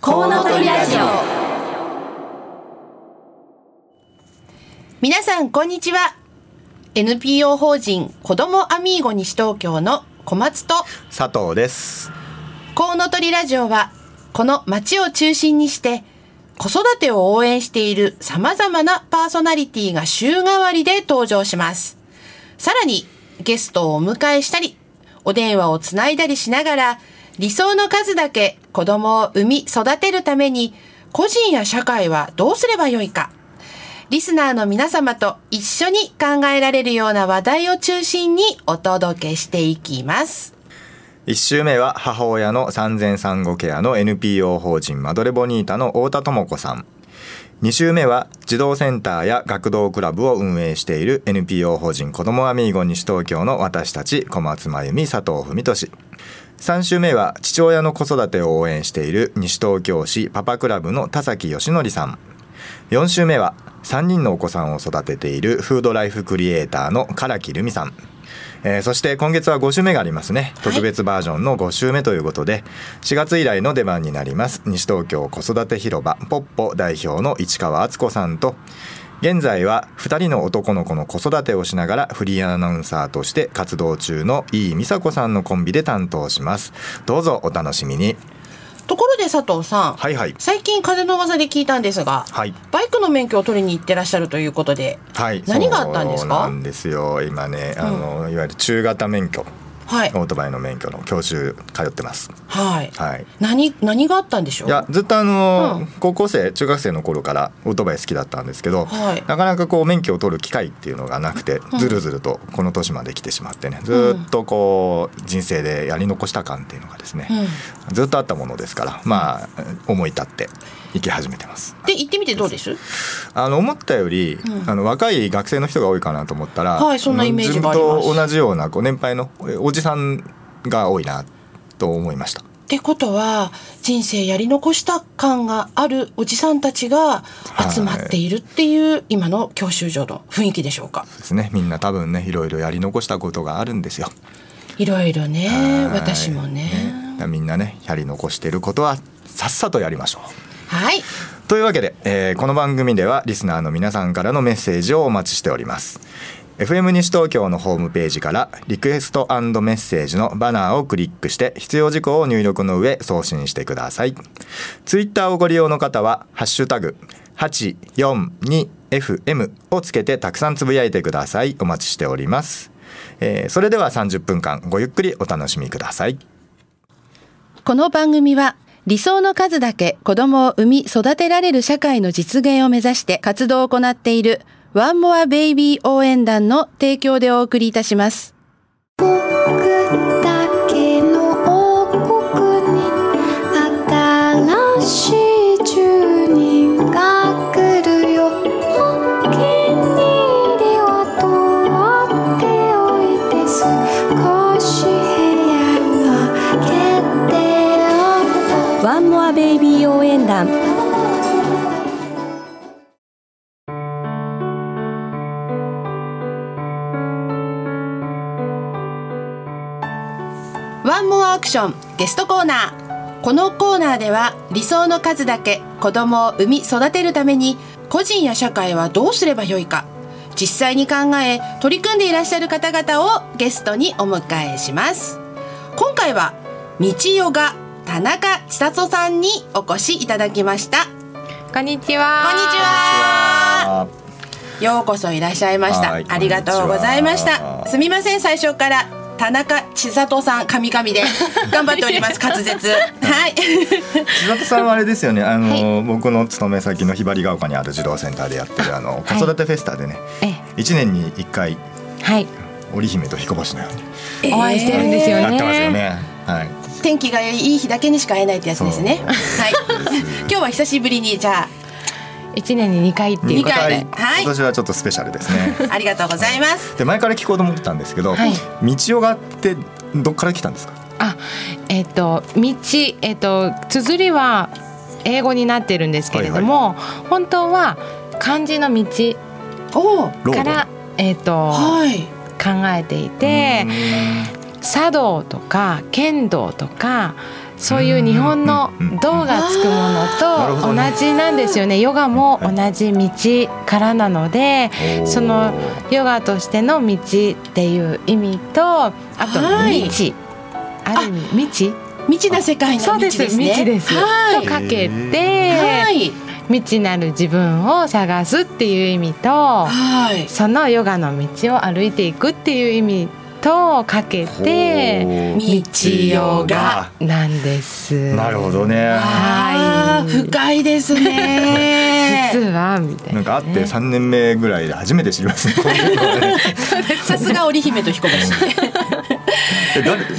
コウノトリラジオ。皆さんこんにちは。NPO 法人子どもアミーゴ西東京の小松と佐藤です。コウノトリラジオはこの街を中心にして子育てを応援している様々なパーソナリティが週替わりで登場します。さらにゲストをお迎えしたりお電話をつないだりしながら理想の数だけ子供を産み育てるために個人や社会はどうすればよいか。リスナーの皆様と一緒に考えられるような話題を中心にお届けしていきます。1週目は母親の産前産後ケアの NPO 法人マドレボニータの太田智子さん。2週目は児童センターや学童クラブを運営している NPO 法人子どもアミーゴ西東京の私たち小松真由美佐藤文俊。3週目は父親の子育てを応援している西東京市パパクラブの田崎義則さん。4週目は3人のお子さんを育てているフードライフクリエイターの唐木留美さん。えーそして今月は5週目がありますね。特別バージョンの5週目ということで、4月以来の出番になります西東京子育て広場ポッポ代表の市川敦子さんと現在は2人の男の子の子育てをしながらフリーアナウンサーとして活動中の井伊美佐子さんのコンビで担当します。どうぞお楽しみに。ところで佐藤さん、はいはい。最近風の噂で聞いたんですが、はい。バイクの免許を取りに行ってらっしゃるということで、はい。何があったんですか？そうなんですよ。今ねあの、いわゆる中型免許はい。オートバイの免許の教習通ってます。はい、はい。何何があったんでしょう？いやずっとあの、うん。高校生中学生の頃からオートバイ好きだったんですけど、はい。なかなかこう免許を取る機会っていうのがなくて、ずるずるとこの年まで来てしまってねずっとこう人生でやり残した感っていうのがですね、ずっとあったものですからまあ思い立って行き始めてます。で行ってみてどうです？あの思ったより、うん。あの若い学生の人が多いかなと思ったら、はいそんなイメージがあります。自分と同じようなこう年配のえおじさんが多いなと思いました。ってことは人生やり残した感があるおじさんたちが集まっているっていう今の教習所の雰囲気でしょうかですねみんな多分ねいろいろやり残したことがあるんですよ。いろいろねはい私もねだからみんなねやり残していることはさっさとやりましょう。はいというわけで、えーこの番組ではリスナーの皆さんからのメッセージをお待ちしております。FM 西東京のホームページからリクエストメッセージのバナーをクリックして必要事項を入力の上送信してください。ツイッターをご利用の方はハッシュタグ 842FM をつけてたくさんつぶやいてください。お待ちしております。えーそれでは30分間ごゆっくりお楽しみください。この番組は理想の数だけ子供を産み育てられる社会の実現を目指して活動を行っているワンモアベイビー応援団の提供でお送りいたします。僕だけの王国に新しいクションゲストコーナー。このコーナーでは理想の数だけ子供を産み育てるために個人や社会はどうすればよいか実際に考え取り組んでいらっしゃる方々をゲストにお迎えします。今回は道ヨガ田中千里さんにお越しいただきました。こんにちは。こんにちは。ようこそいらっしゃいました。はいありがとうございました。すみません最初から。田中千里さん神々で頑張っております 滑舌。はい。千里さんはあれですよねあの、僕の勤め先のひばりが丘にある児童センターでやってるあの子育てフェスタでね、え一年に一回はい。織姫と彦星のようにお会いしてるんですよね。やってますよね。はい。天気がいい日だけにしか会えないってやつですね。はい。今日は久しぶりにじゃ一年に二回っていう。回。はい。今年はちょっとスペシャルですね。あ ありがとうございます。で前から聞こうと思ってたんですけど、はい。道代がってどっから来たんですか？あ、えっ、と道えっ、と綴りは英語になってるんですけれども、本当は漢字の道からえっ、とはい。考えていて、茶道とか剣道とかそういう日本の「道」がつくものとね。同じなんですよね。ヨガも同じ道からなのでそのヨガとしての道っていう意味とあとはい。未知。ある意味未知。未知な世界の道そうです。ですね未知です。はい。とかけへてはい。未知なる自分を探すっていう意味とはい。そのヨガの道を歩いていくっていう意味とかけて道ヨガなんです。なるほどね。あー深いですね。実はみたいな、なんかあって3年目ぐらいで初めて知ります。ねさすが織姫と彦星。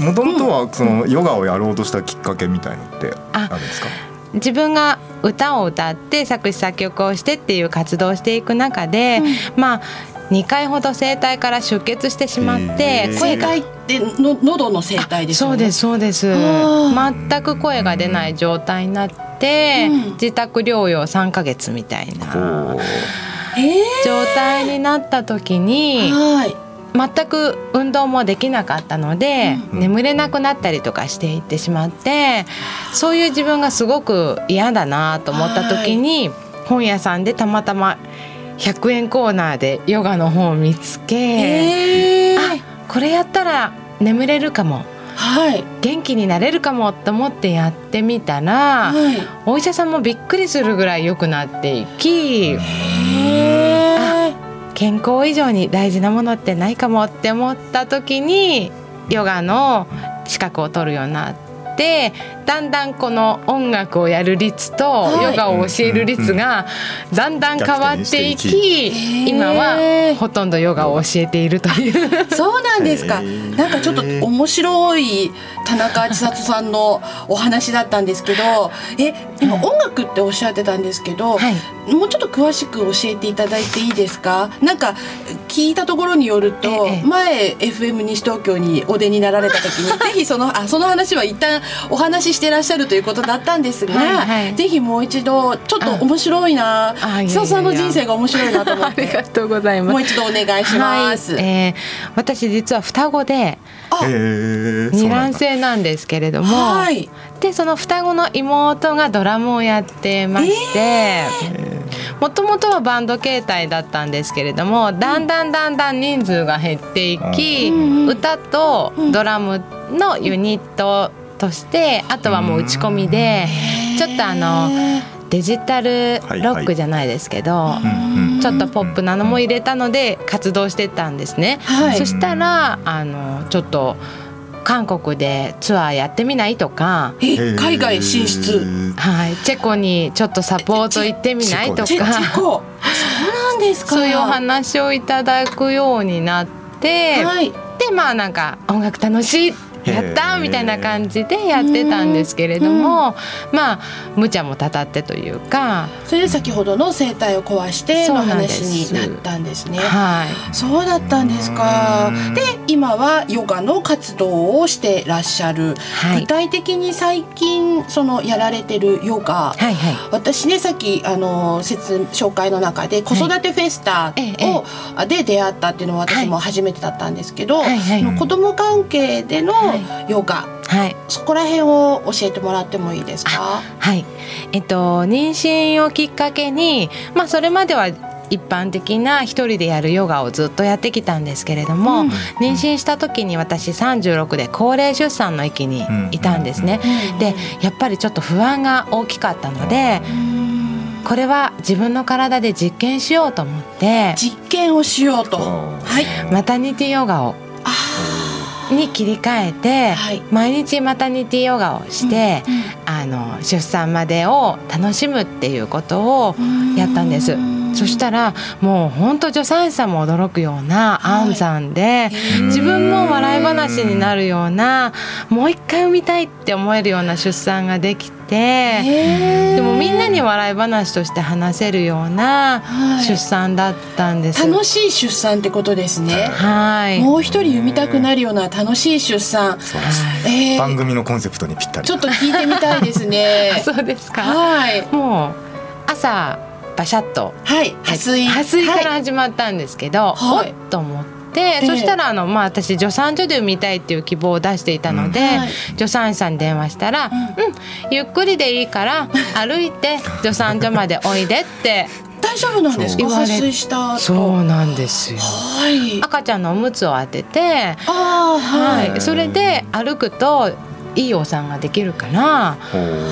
もともとはそのヨガをやろうとしたきっかけみたいのってあるんですか？自分が歌を歌って作詞作曲をしてっていう活動をしていく中で、まあ2回ほど声帯から出血してしまって声声が帯っての喉の声帯ですよねそうですそうです。あ全く声が出ない状態になって、うん。自宅療養3ヶ月みたいな状態になった時ーにはい。全く運動もできなかったので、うん。眠れなくなったりとかしていってしまってそういう自分がすごく嫌だなと思った時に、本屋さんでたまたま100円コーナーでヨガの本を見つけ、えー。あこれやったら眠れるかも。はい。元気になれるかもと思ってやってみたら、はい。お医者さんもびっくりするぐらい良くなっていき。健康以上に大事なものってないかもって思った時にヨガの資格を取るようになってだんだんこの音楽をやる率とはい。ヨガを教える率がだんだん変わっていき今はほとんどヨガを教えているという。そうなんですか。なんかちょっと面白い田中千里さんのお話だったんですけど、え、今音楽っておっしゃってたんですけど、はい。もうちょっと詳しく教えていただいていいですか？なんか聞いたところによると、ええ前 FM 西東京にお出になられた時に ぜひそのあその話は一旦お話ししてらっしゃるということだったんですが、はいはいぜひもう一度ちょっと面白いな、千里さんの人生が面白いなと思っ ありがて。とうございます。もう一度お願いします。はいえー私実は双子で二卵性なんですけれども、はい。でその双子の妹がドラムをやってまして、もともとはバンド形態だったんですけれどもだんだんだんだん人数が減っていき、うん歌とドラムのユニットとしてあとはもう打ち込みでちょっとあのデジタルロックじゃないですけど。ちょっとポップなのも入れたので活動してたんですね。はいそしたらあのちょっと韓国でツアーやってみないとか、え海外進出。はい、チェコにちょっとサポート行ってみないとかコ。そうなんですか。そういうお話をいただくようになって、はい。でまあなんか音楽楽しいやったみたいな感じでやってたんですけれども、まあ無茶もたたってというか、それで先ほどの声帯を壊しての話になったんですね。はい。そうだったんですか。で、今はヨガの活動をしてらっしゃる。はい具体的に最近そのやられてるヨガ。はいはい。私ねさっきあの説紹介の中で子育てフェスタええを、あで出会ったっていうのは私も初めてだったんですけど、はいはいその子供関係でのヨガ、はい。そこら辺を教えてもらってもいいですか？はい、えっと妊娠をきっかけに、まあそれまでは一般的な一人でやるヨガをずっとやってきたんですけれども、うん妊娠した時に私36で高齢出産の域にいたんですね。うんでやっぱりちょっと不安が大きかったのでこれは自分の体で実験しようと思って実験をしようと。はい。マタニティヨガをに切り替えて、はい毎日マタニティヨガをして、あの出産までを楽しむっていうことをやったんです。そしたらもう本当助産師さんも驚くような安産で、自分も笑い話になるようなもう一回産みたいって思えるような出産ができて。でもみんなに笑い話として話せるようなはい出産だったんです。楽しい出産ってことですね。はい。もう一人産みたくなるような楽しい出産。素晴らしいえー番組のコンセプトにぴったりちょっと聞いてみたいですね。そうですか。はい。もう朝バシャッとはい。破水。破水からはい始まったんですけど、はいおっと思っって、そしたらあの、まあ、私助産所で産みたいっていう希望を出していたので、はい。助産師さんに電話したら「うん、ゆっくりでいいから歩いて助産所までおいで」って 大丈夫なんですか？水した後そうなんですよ。はい。赤ちゃんのおむつを当てて、ああはい、はい、それで歩くといいお産ができるから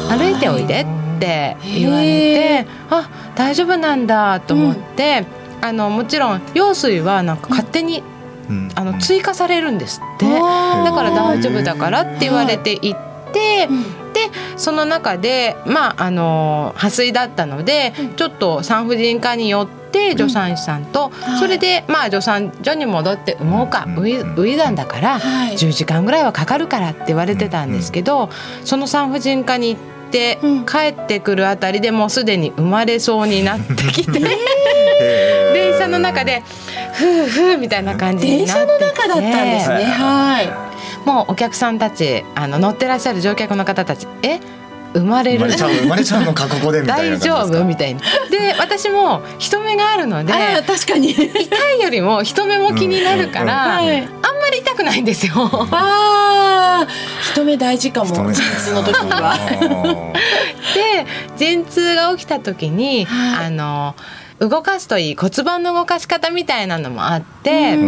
歩いておいでって言われへてあ大丈夫なんだと思って、あのもちろん羊水はなんか勝手にうん。あの追加されるんですって。だあーから大丈夫だからって言われて行って。でその中でまああの破水だったので、ちょっと産婦人科によって助産師さんと、はい。それでまあ助産所に戻って産もうか、うん。ウィウィザンだから、はい。10時間ぐらいはかかるからって言われてたんですけど、その産婦人科に行って、うん。帰ってくるあたりでもうすでに生まれそうになってきて、電車の中でふうふうみたいな感じに電なって車の中だったんですね。はい。もうお客さんたちあの乗ってらっしゃる乗客の方たちえ生まれる？生まれちゃう生まれちゃうのかここでみたいな大丈夫？みたいな。で私も人目があるので確かに。痛いよりも人目も気になるから、うんうんうん。はい。あんまり痛くないんですよ。ああ人目大事かも陣痛の時には。で陣痛が起きた時に、はい。あの動かすといい骨盤の動かし方みたいなのもあって、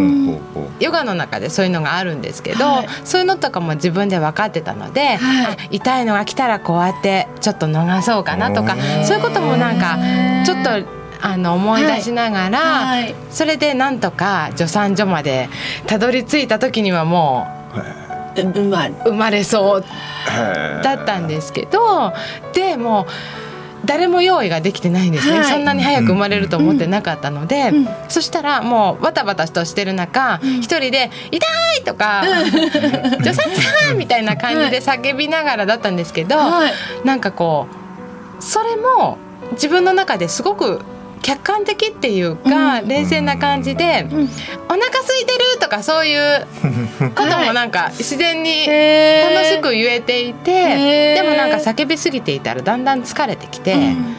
ヨガの中でそういうのがあるんですけど、はい。そういうのとかも自分で分かってたので、はい。あ痛いのが来たらこうやってちょっと逃そうかなとかそういうこともなんかちょっとあの思い出しながら、はい。それでなんとか助産所までたどり着いた時にはもう生まれ。そうだったんですけどでもう誰も用意ができてないんですね、はい。そんなに早く生まれると思ってなかったので、うん。そしたらもうバタバタとしてる中一、人で「痛い!」とか「助産師さん!」みたいな感じで叫びながらだったんですけど、はい。なんかこうそれも自分の中ですごく客観的っていうか、冷静な感じで、ん。お腹空いてるとかそういう こともなんか自然に楽しく言えていて、へー。でもなんか叫びすぎていたらだんだん疲れてきて、うん。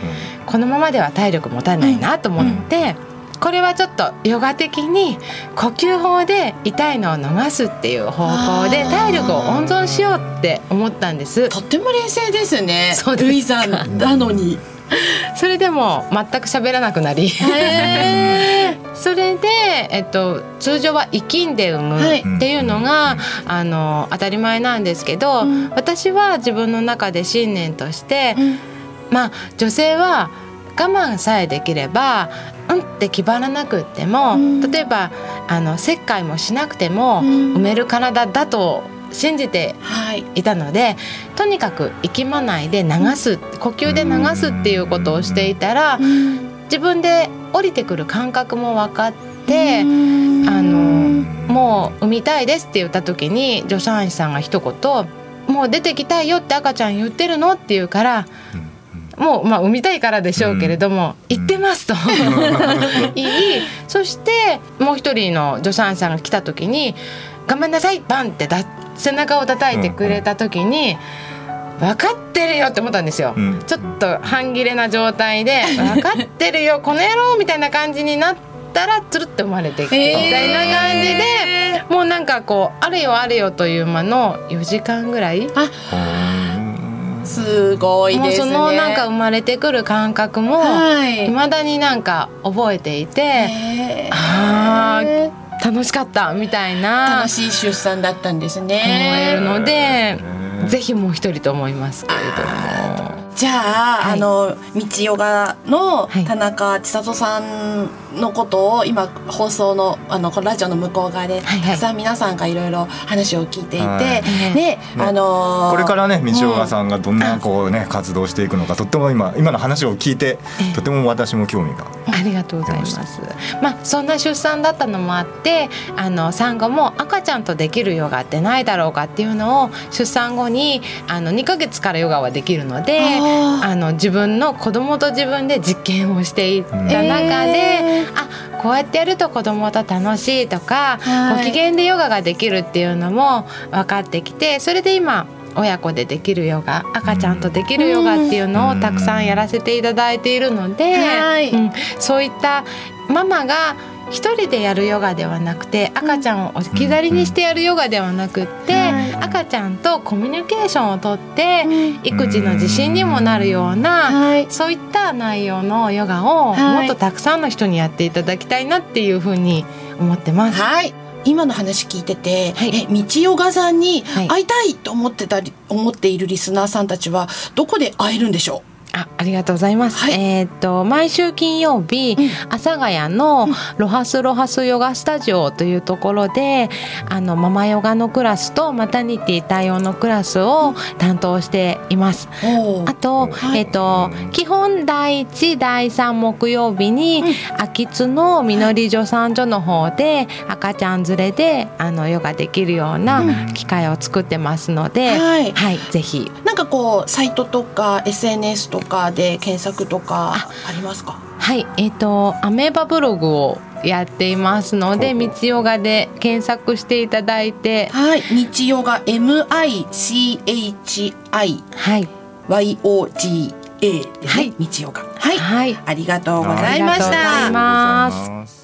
このままでは体力持たないなと思って、これはちょっとヨガ的に呼吸法で痛いのを逃すっていう方向で体力を温存しようって思ったんです。とっても冷静ですねそうです。かルイさんなのに それでも全く喋らなくなり。それで、えっと、通常は生きんで産むはい。っていうのが、あの当たり前なんですけど、うん。私は自分の中で信念として、うん。まあ女性は我慢さえできればうんって気張らなくっても、うん。例えばあの切開もしなくてもうん。産める体だと信じてはい。いたのでとにかく息まないで流す呼吸で流すっていうことをしていたら自分で降りてくる感覚も分かってあのもう産みたいですって言った時に助産師さんが一言「もう出てきたいよって赤ちゃん言ってるの?」って言うからもうまあ産みたいからでしょうけれども「言ってます」と。言い。そしてもう一人の助産師さんが来た時に「頑張んなさいバン!」ってだ背中を叩いてくれた時に「分かってるよ」って思ったんですよ。うん。ちょっと半切れな状態で「分かってるよこの野郎」みたいな感じになったらつるって生まれてきてみたいな感じでもうなんかこうあれよあれよという間の4時間ぐらい。すごいね。そのなんか生まれてくる感覚もはい。未だになんか覚えていてあー楽しかったみたいな。楽しい出産だったんです思えるねのでぜひもう一人と思いますけれども。じゃあ、はいあの道ヨガのはい。田中千里さんのことを今放送のあのこのラジオの向こう側でたくさん皆さんがいろいろ話を聞いていて、はいねあのーこれからね道岡さんがどんなこうね活動していくのかとっても今今の話を聞いてええ。とても私も興味がありがとうございます。まあそんな出産だったのもあって、あの産後も赤ちゃんとできるヨガってないだろうかっていうのを出産後にあの2ヶ月からヨガはできるので、あの自分の子供と自分で実験をしていった中で、えあこうやってやると子供と楽しいとか、はいご機嫌でヨガができるっていうのも分かってきて、それで今。親子でできるヨガ赤ちゃんとできるヨガっていうのをたくさんやらせていただいているので、はい。うん。そういったママが一人でやるヨガではなくて赤ちゃんを置き去りにしてやるヨガではなくって、はい。赤ちゃんとコミュニケーションをとって、うん。育児の自信にもなるような、はい。そういった内容のヨガをはいもっとたくさんの人にやっていただきたいなっていうふうに思ってます。はい。今の話聞いてて、はい。え道ヨガさんにはい。会いたいと思ってたり、思っているリスナーさんたちはどこで会えるんでしょあ、ありがとうございます。はい。えーっと毎週金曜日、阿佐ヶ谷のロハスロハスヨガスタジオというところで、あのママヨガのクラスとマタニティ対応のクラスを担当しています。あと、はい。えっ、と基本第一第三木曜日に、秋津のみのり助産所の方で赤ちゃん連れであのヨガできるような機会を作ってますので、はい。ぜひ。なんかこうサイトとか SNS とかで検索とかありますか？はいえっ、とアメーバブログをやっていますのでほうほ道ヨガで検索していただいてはい、道ヨガ M I C H I はい Y O G A ですね。はい道ヨガ。はい、はいありがとうございました。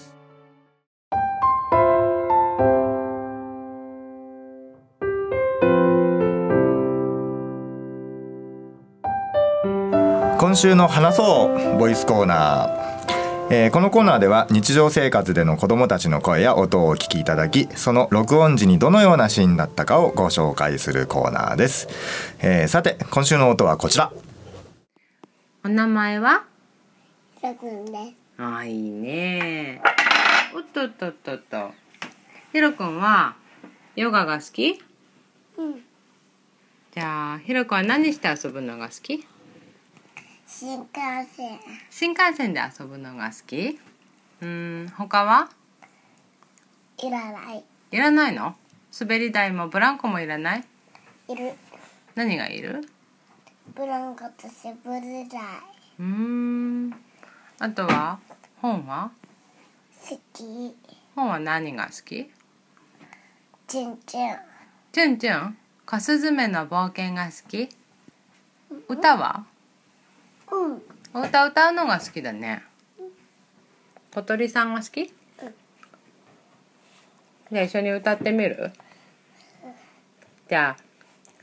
今週の話そう。ボイスコーナー。えーこのコーナーでは日常生活での子どもたちの声や音をお聞きいただきその録音時にどのようなシーンだったかをご紹介するコーナーです、えーさて今週の音はこちら。お名前は？ひろくんです。あいいね。おっとっとっとっと。ひろくんはヨガが好き？うん。じゃあひろくんは何して遊ぶのが好き？新幹線。新幹線で遊ぶのが好き？うん他は？いらない。いらないの？滑り台もブランコもいらない？いる。何がいる？ブランコとセブルダイ。うーんあとは？本は？好き。本は何が好き？チュンチュン。チュンチュン？カスズメの冒険が好き？歌は？うん。お歌歌うのが好きだね。小鳥さんが好き？じゃあ一緒に歌ってみる？じゃあ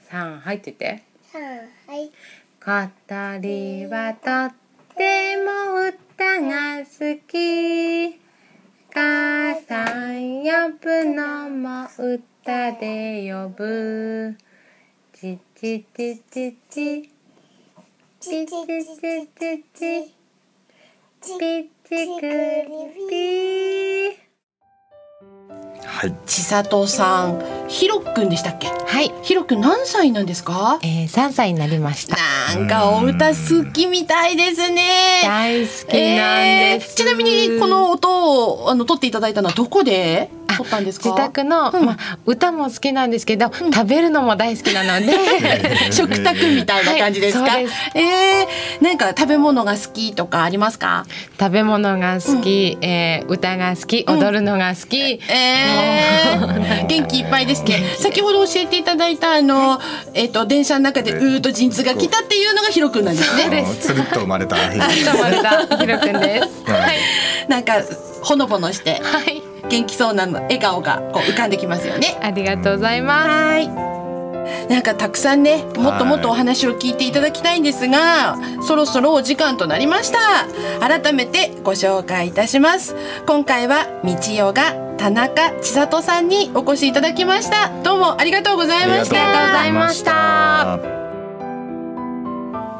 さん入ってて。さん、はい。小鳥はとっても歌が好き。母さん呼ぶのも歌で呼ぶ。チチチチチチチチチチチピッチクリピはい千里さん、ひろくんでしたっけ？はい、ひろくん何歳なんですか？えー、3歳になりましたなんかお歌好きみたいですね。大好きなんです、えーちなみにこの音をあの撮っていただいたのはどこで？撮ったんですか？自宅の、うん。まあ、歌も好きなんですけど、食べるのも大好きなので 食卓みたいな感じですか？はいそうです。えー、なんか食べ物が好きとかありますか？食べ物が好き、えー歌が好き踊るのが好き、えー、元気いっぱいですね。先ほど教えていただいたあのえっ、と電車の中でうーっと陣痛が来たっていうのがひろくんなんですね。つるっと生まれた。生まれたひろくんです。はい。なんかほのぼのして。はい、元気そうなの笑顔がこう浮かんできますよね。ありがとうございます。はい。なんかたくさんねもっともっとお話を聞いていただきたいんですがそろそろお時間となりました改めてご紹介いたします今回は道代が田中千里さんにお越しいただきましたどうもありがとうございましたありがとうございました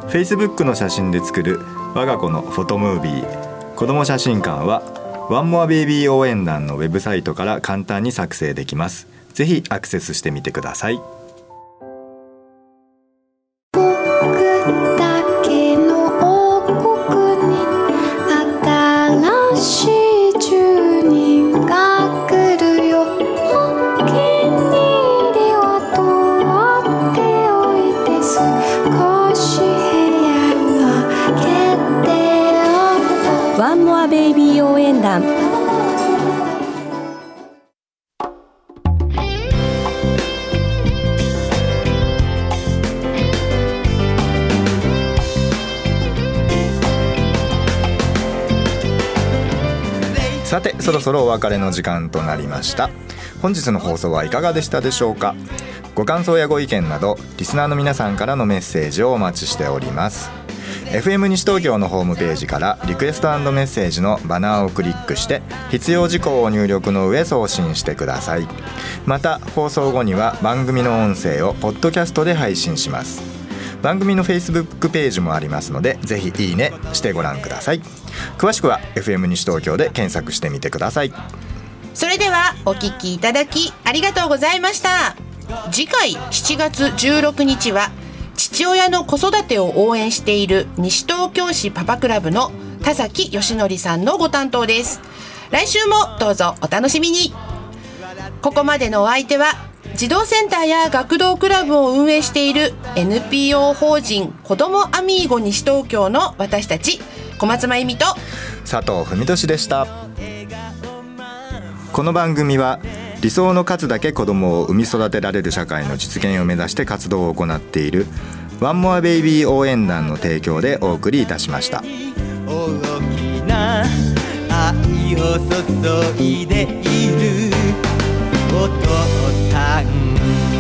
Facebook の写真で作る我が子のフォトムービー子供写真館はワンモアベイビー応援団のウェブサイトから簡単に作成できます。ぜひアクセスしてみてください。僕だけの王国に新しいそろお別れの時間となりました。本日の放送はいかがでしたでしょうか？ご感想やご意見などリスナーの皆さんからのメッセージをお待ちしております。FM 西東京のホームページからリクエストメッセージのバナーをクリックして必要事項を入力の上送信してください。また放送後には番組の音声をポッドキャストで配信します。番組の Facebook ページもありますのでぜひいいねしてご覧ください。詳しくは FM 西東京で検索してみてください。それではお聞きいただきありがとうございました。次回7月16日は父親の子育てを応援している西東京市パパクラブの田崎義則さんのご担当です。来週もどうぞお楽しみに。ここまでのお相手は児童センターや学童クラブを運営している NPO 法人子どもアミーゴ西東京の私たち小松真由美と佐藤文俊でした。この番組は理想の数だけ子供を産み育てられる社会の実現を目指して活動を行っているワンモアベイビー応援団の提供でお送りいたしました。大きな愛を注いでいる。お父さん